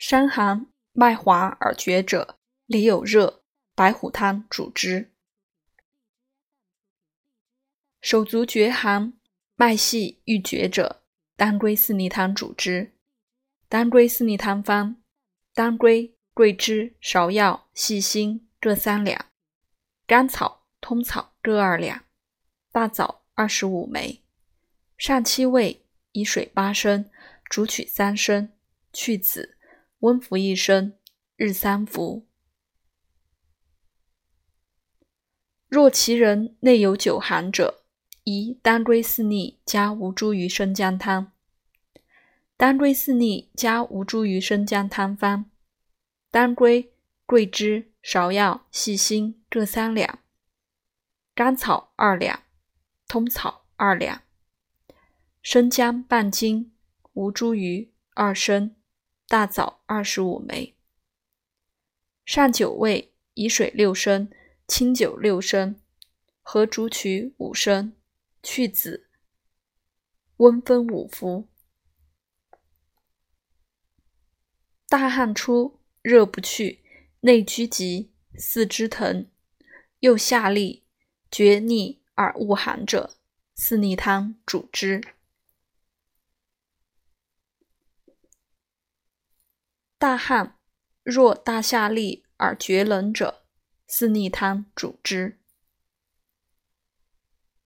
伤寒脉滑而厥者，里有热，白虎汤主之。手足厥寒、脉细欲绝者，当归四逆汤主之。当归四逆汤方：当归、桂枝、芍药、细辛各三两，甘草、通草各二两，大枣二十五枚。上七味，以水八升，煮取三升，去籽，温服一升，日三服。若其人内有久寒者，宜当归四逆加吴茱萸生姜汤。当归四逆加吴茱萸生姜汤方：当归、桂枝、芍药、细辛各三两，甘草二两，通草二两，生姜半斤，吴茱萸二升，大枣二十五枚。上九味，以水六升，清酒六升，合竹取五升。去籽，温分五服。大汗出，热不去，内拘急，四肢疼，又下痢，厥逆而恶寒者，四逆汤主之。大汗，若大下利而厥冷者，四逆汤主之。